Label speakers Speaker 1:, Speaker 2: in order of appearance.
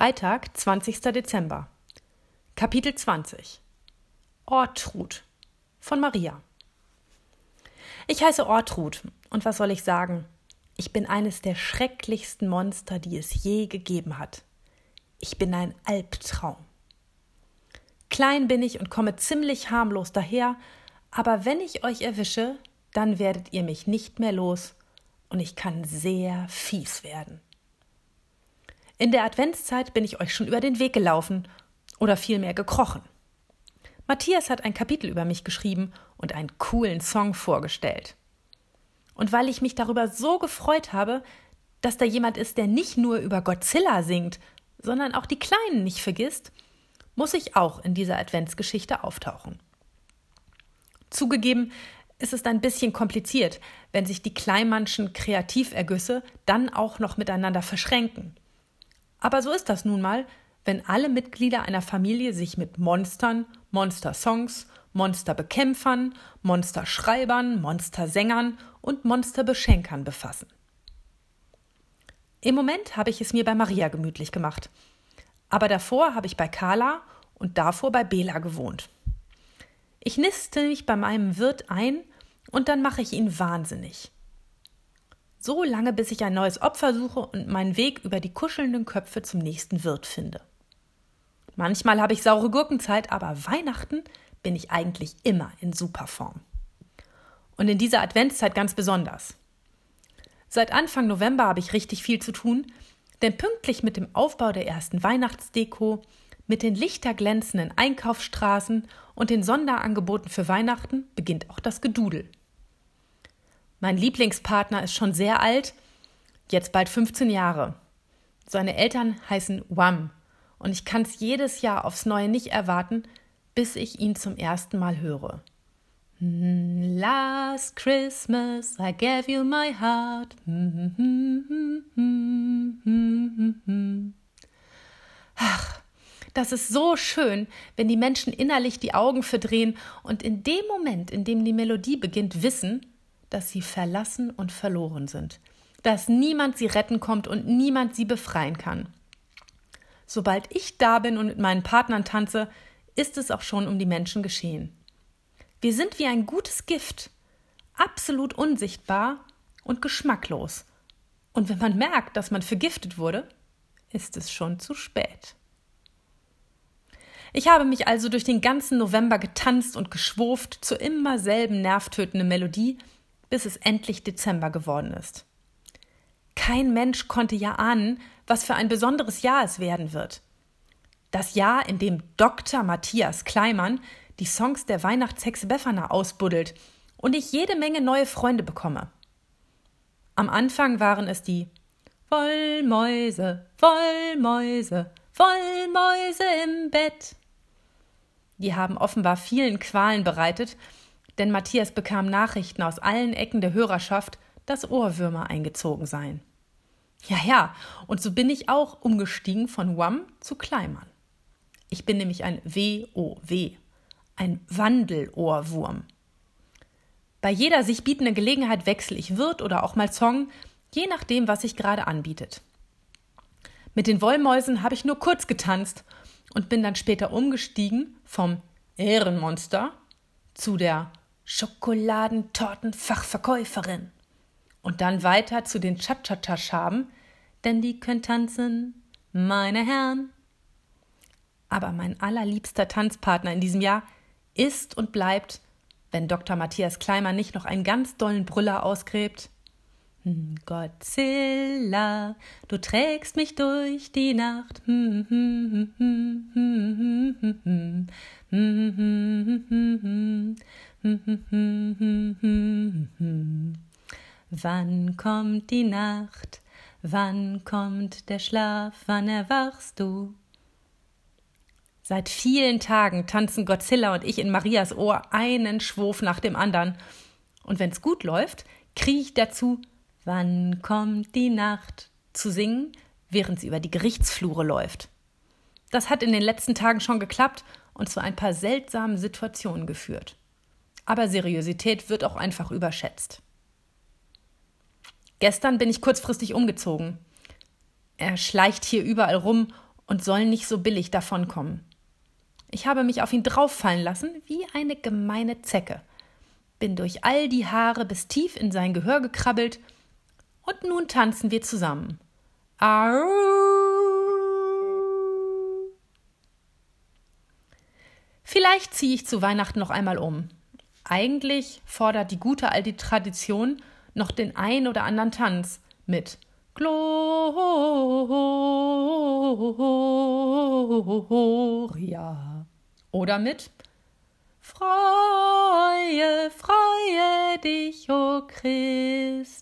Speaker 1: Freitag, 20. Dezember. Kapitel 20. Ortrud von Maria. Ich heiße Ortrud und was soll ich sagen? Ich bin eines der schrecklichsten Monster, die es je gegeben hat. Ich bin ein Albtraum. Klein bin ich und komme ziemlich harmlos daher, aber wenn ich euch erwische, dann werdet ihr mich nicht mehr los und ich kann sehr fies werden. In der Adventszeit bin ich euch schon über den Weg gelaufen oder vielmehr gekrochen. Matthias hat ein Kapitel über mich geschrieben und einen coolen Song vorgestellt. Und weil ich mich darüber so gefreut habe, dass da jemand ist, der nicht nur über Godzilla singt, sondern auch die Kleinen nicht vergisst, muss ich auch in dieser Adventsgeschichte auftauchen. Zugegeben, ist es ein bisschen kompliziert, wenn sich die Kleinmannschen Kreativergüsse dann auch noch miteinander verschränken. Aber so ist das nun mal, wenn alle Mitglieder einer Familie sich mit Monstern, Monster-Songs, Monsterbekämpfern, Monsterschreibern, Monstersängern und Monsterbeschenkern befassen. Im Moment habe ich es mir bei Maria gemütlich gemacht. Aber davor habe ich bei Carla und davor bei Bela gewohnt. Ich niste mich bei meinem Wirt ein und dann mache ich ihn wahnsinnig. So lange, bis ich ein neues Opfer suche und meinen Weg über die kuschelnden Köpfe zum nächsten Wirt finde. Manchmal habe ich saure Gurkenzeit, aber Weihnachten bin ich eigentlich immer in Superform. Und in dieser Adventszeit ganz besonders. Seit Anfang November habe ich richtig viel zu tun, denn pünktlich mit dem Aufbau der ersten Weihnachtsdeko, mit den lichterglänzenden Einkaufsstraßen und den Sonderangeboten für Weihnachten beginnt auch das Gedudel. Mein Lieblingspartner ist schon sehr alt, jetzt bald 15 Jahre. Seine Eltern heißen Wham und ich kann es jedes Jahr aufs Neue nicht erwarten, bis ich ihn zum ersten Mal höre. Last Christmas I gave you my heart. Ach, das ist so schön, wenn die Menschen innerlich die Augen verdrehen und in dem Moment, in dem die Melodie beginnt, wissen, dass sie verlassen und verloren sind, dass niemand sie retten kommt und niemand sie befreien kann. Sobald ich da bin und mit meinen Partnern tanze, ist es auch schon um die Menschen geschehen. Wir sind wie ein gutes Gift, absolut unsichtbar und geschmacklos. Und wenn man merkt, dass man vergiftet wurde, ist es schon zu spät. Ich habe mich also durch den ganzen November getanzt und geschwurft zur immer selben nervtötenden Melodie, bis es endlich Dezember geworden ist. Kein Mensch konnte ja ahnen, was für ein besonderes Jahr es werden wird. Das Jahr, in dem Dr. Matthias Kleimann die Songs der Weihnachtshexe Befana ausbuddelt und ich jede Menge neue Freunde bekomme. Am Anfang waren es die Wollmäuse, Wollmäuse, Wollmäuse im Bett. Die haben offenbar vielen Qualen bereitet denn Matthias bekam Nachrichten aus allen Ecken der Hörerschaft, dass Ohrwürmer eingezogen seien. Ja, ja, und so bin ich auch umgestiegen von Wam zu Kleimann. Ich bin nämlich ein WOW, ein Wandelohrwurm. Bei jeder sich bietenden Gelegenheit wechsle ich Wirt oder auch mal Song, je nachdem, was sich gerade anbietet. Mit den Wollmäusen habe ich nur kurz getanzt und bin dann später umgestiegen vom Ehrenmonster zu der Schokoladentortenfachverkäuferin. Und dann weiter zu den Cha-Cha-Cha-Schaben, denn die können tanzen, meine Herren. Aber mein allerliebster Tanzpartner in diesem Jahr ist und bleibt, wenn Dr. Matthias Kleimer nicht noch einen ganz dollen Brüller ausgräbt. Hm, Godzilla, du trägst mich durch die Nacht. Wann kommt die Nacht? Wann kommt der Schlaf? Wann erwachst du? Seit vielen Tagen tanzen Godzilla und ich in Marias Ohr einen Schwurf nach dem anderen. Und wenn's gut läuft, kriege ich dazu, wann kommt die Nacht, zu singen, während sie über die Gerichtsflure läuft. Das hat in den letzten Tagen schon geklappt und zu ein paar seltsamen Situationen geführt aber Seriosität wird auch einfach überschätzt. Gestern bin ich kurzfristig umgezogen. Er schleicht hier überall rum und soll nicht so billig davonkommen. Ich habe mich auf ihn drauffallen lassen wie eine gemeine Zecke, bin durch all die Haare bis tief in sein Gehör gekrabbelt, und nun tanzen wir zusammen. Au! Vielleicht ziehe ich zu Weihnachten noch einmal um. Eigentlich fordert die gute alte Tradition noch den ein oder anderen Tanz mit Gloria oder mit Freue, freue dich, o Christenheit.